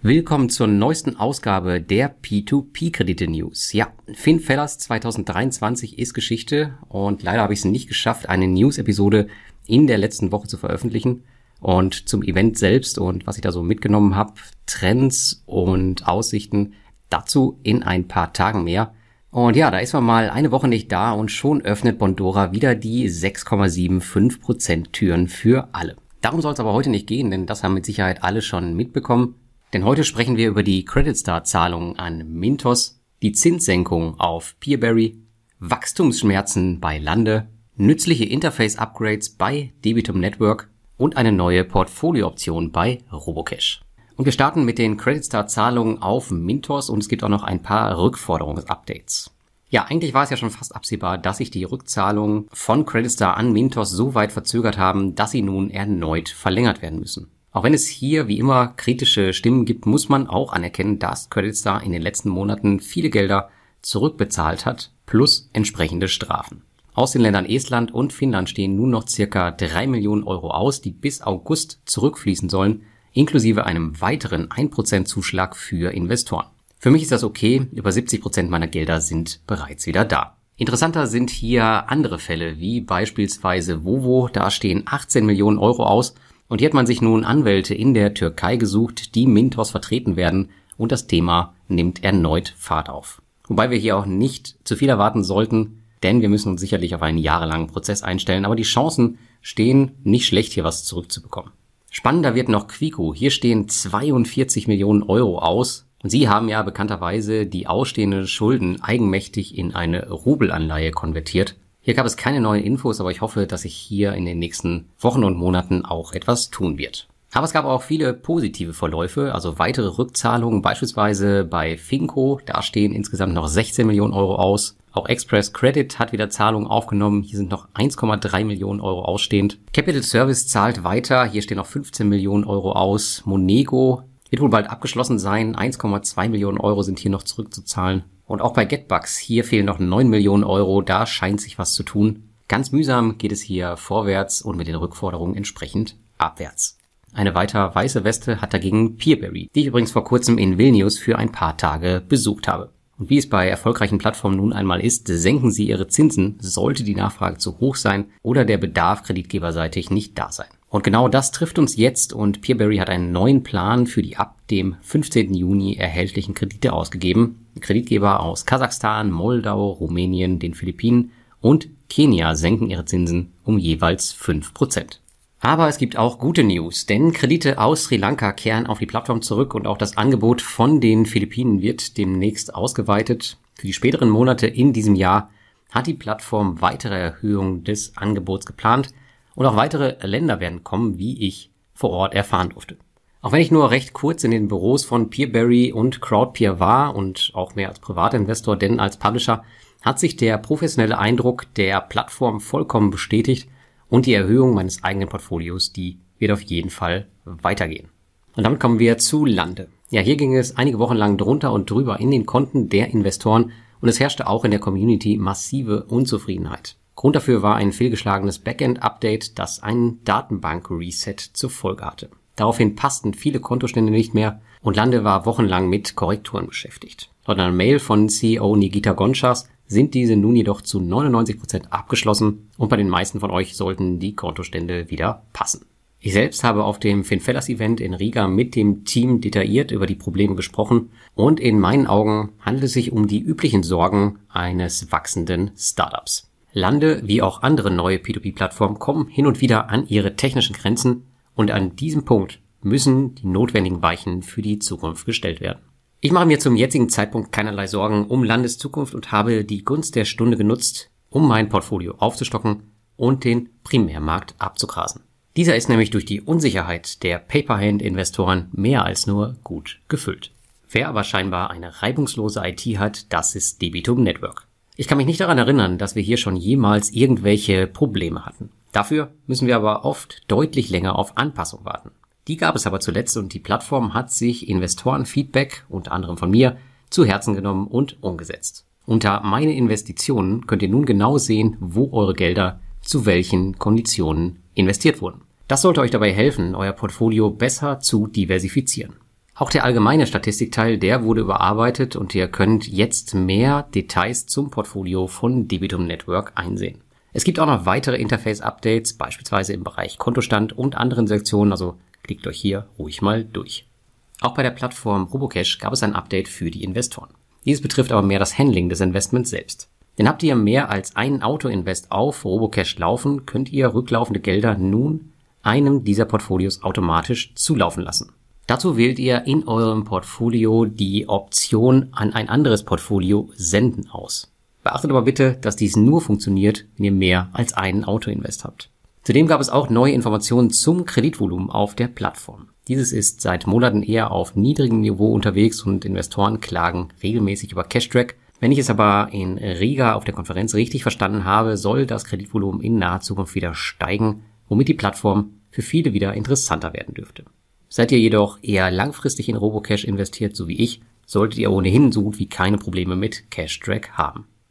Willkommen zur neuesten Ausgabe der P2P-Kredite-News. Ja, FinFellers 2023 ist Geschichte und leider habe ich es nicht geschafft, eine News-Episode in der letzten Woche zu veröffentlichen. Und zum Event selbst und was ich da so mitgenommen habe, Trends und Aussichten, dazu in ein paar Tagen mehr. Und ja, da ist man mal eine Woche nicht da und schon öffnet Bondora wieder die 6,75% Türen für alle. Darum soll es aber heute nicht gehen, denn das haben mit Sicherheit alle schon mitbekommen. Denn heute sprechen wir über die Credit Star Zahlungen an Mintos, die Zinssenkung auf Peerberry, Wachstumsschmerzen bei Lande, nützliche Interface-Upgrades bei Debitum Network und eine neue Portfoliooption bei Robocash. Und wir starten mit den Credit Star Zahlungen auf Mintos und es gibt auch noch ein paar Rückforderungsupdates. Ja, eigentlich war es ja schon fast absehbar, dass sich die Rückzahlungen von Credit Star an Mintos so weit verzögert haben, dass sie nun erneut verlängert werden müssen. Auch wenn es hier wie immer kritische Stimmen gibt, muss man auch anerkennen, dass Credit Star in den letzten Monaten viele Gelder zurückbezahlt hat, plus entsprechende Strafen. Aus den Ländern Estland und Finnland stehen nun noch circa drei Millionen Euro aus, die bis August zurückfließen sollen, inklusive einem weiteren 1% Zuschlag für Investoren. Für mich ist das okay, über 70% meiner Gelder sind bereits wieder da. Interessanter sind hier andere Fälle, wie beispielsweise Vovo, da stehen 18 Millionen Euro aus und hier hat man sich nun Anwälte in der Türkei gesucht, die Mintos vertreten werden und das Thema nimmt erneut Fahrt auf. Wobei wir hier auch nicht zu viel erwarten sollten, denn wir müssen uns sicherlich auf einen jahrelangen Prozess einstellen, aber die Chancen stehen nicht schlecht, hier was zurückzubekommen. Spannender wird noch Quico. Hier stehen 42 Millionen Euro aus. Und Sie haben ja bekannterweise die ausstehenden Schulden eigenmächtig in eine Rubelanleihe konvertiert. Hier gab es keine neuen Infos, aber ich hoffe, dass sich hier in den nächsten Wochen und Monaten auch etwas tun wird. Aber es gab auch viele positive Verläufe, also weitere Rückzahlungen, beispielsweise bei Finco, da stehen insgesamt noch 16 Millionen Euro aus. Auch Express Credit hat wieder Zahlungen aufgenommen, hier sind noch 1,3 Millionen Euro ausstehend. Capital Service zahlt weiter, hier stehen noch 15 Millionen Euro aus. Monego wird wohl bald abgeschlossen sein, 1,2 Millionen Euro sind hier noch zurückzuzahlen. Und auch bei GetBucks, hier fehlen noch 9 Millionen Euro, da scheint sich was zu tun. Ganz mühsam geht es hier vorwärts und mit den Rückforderungen entsprechend abwärts. Eine weiter weiße Weste hat dagegen Peerberry, die ich übrigens vor kurzem in Vilnius für ein paar Tage besucht habe. Und wie es bei erfolgreichen Plattformen nun einmal ist, senken sie ihre Zinsen, sollte die Nachfrage zu hoch sein oder der Bedarf kreditgeberseitig nicht da sein. Und genau das trifft uns jetzt und Peerberry hat einen neuen Plan für die ab dem 15. Juni erhältlichen Kredite ausgegeben. Kreditgeber aus Kasachstan, Moldau, Rumänien, den Philippinen und Kenia senken ihre Zinsen um jeweils 5%. Aber es gibt auch gute News, denn Kredite aus Sri Lanka kehren auf die Plattform zurück und auch das Angebot von den Philippinen wird demnächst ausgeweitet. Für die späteren Monate in diesem Jahr hat die Plattform weitere Erhöhungen des Angebots geplant und auch weitere Länder werden kommen, wie ich vor Ort erfahren durfte. Auch wenn ich nur recht kurz in den Büros von Peerberry und Crowdpeer war und auch mehr als Privatinvestor, denn als Publisher hat sich der professionelle Eindruck der Plattform vollkommen bestätigt und die Erhöhung meines eigenen Portfolios, die wird auf jeden Fall weitergehen. Und damit kommen wir zu Lande. Ja, hier ging es einige Wochen lang drunter und drüber in den Konten der Investoren und es herrschte auch in der Community massive Unzufriedenheit. Grund dafür war ein fehlgeschlagenes Backend-Update, das einen Datenbank-Reset zur Folge hatte. Daraufhin passten viele Kontostände nicht mehr und Lande war wochenlang mit Korrekturen beschäftigt. Laut einer Mail von CEO Nigita Gonchas sind diese nun jedoch zu 99 Prozent abgeschlossen und bei den meisten von euch sollten die Kontostände wieder passen. Ich selbst habe auf dem FinFellers Event in Riga mit dem Team detailliert über die Probleme gesprochen und in meinen Augen handelt es sich um die üblichen Sorgen eines wachsenden Startups. Lande wie auch andere neue P2P-Plattformen kommen hin und wieder an ihre technischen Grenzen und an diesem Punkt müssen die notwendigen Weichen für die Zukunft gestellt werden. Ich mache mir zum jetzigen Zeitpunkt keinerlei Sorgen um Landes Zukunft und habe die Gunst der Stunde genutzt, um mein Portfolio aufzustocken und den Primärmarkt abzugrasen. Dieser ist nämlich durch die Unsicherheit der Paperhand-Investoren mehr als nur gut gefüllt. Wer aber scheinbar eine reibungslose IT hat, das ist Debitum Network. Ich kann mich nicht daran erinnern, dass wir hier schon jemals irgendwelche Probleme hatten. Dafür müssen wir aber oft deutlich länger auf Anpassung warten. Die gab es aber zuletzt und die Plattform hat sich Investorenfeedback, unter anderem von mir, zu Herzen genommen und umgesetzt. Unter meine Investitionen könnt ihr nun genau sehen, wo eure Gelder zu welchen Konditionen investiert wurden. Das sollte euch dabei helfen, euer Portfolio besser zu diversifizieren. Auch der allgemeine Statistikteil, der wurde überarbeitet und ihr könnt jetzt mehr Details zum Portfolio von Debitum Network einsehen. Es gibt auch noch weitere Interface-Updates, beispielsweise im Bereich Kontostand und anderen Sektionen, also klickt euch hier ruhig mal durch. Auch bei der Plattform Robocash gab es ein Update für die Investoren. Dieses betrifft aber mehr das Handling des Investments selbst. Denn habt ihr mehr als einen Auto-Invest auf Robocash laufen, könnt ihr rücklaufende Gelder nun einem dieser Portfolios automatisch zulaufen lassen. Dazu wählt ihr in eurem Portfolio die Option an ein anderes Portfolio senden aus. Beachtet aber bitte, dass dies nur funktioniert, wenn ihr mehr als einen Autoinvest habt. Zudem gab es auch neue Informationen zum Kreditvolumen auf der Plattform. Dieses ist seit Monaten eher auf niedrigem Niveau unterwegs und Investoren klagen regelmäßig über Cashtrack. Wenn ich es aber in Riga auf der Konferenz richtig verstanden habe, soll das Kreditvolumen in naher Zukunft wieder steigen, womit die Plattform für viele wieder interessanter werden dürfte. Seid ihr jedoch eher langfristig in Robocash investiert, so wie ich, solltet ihr ohnehin so gut wie keine Probleme mit Cash Track haben.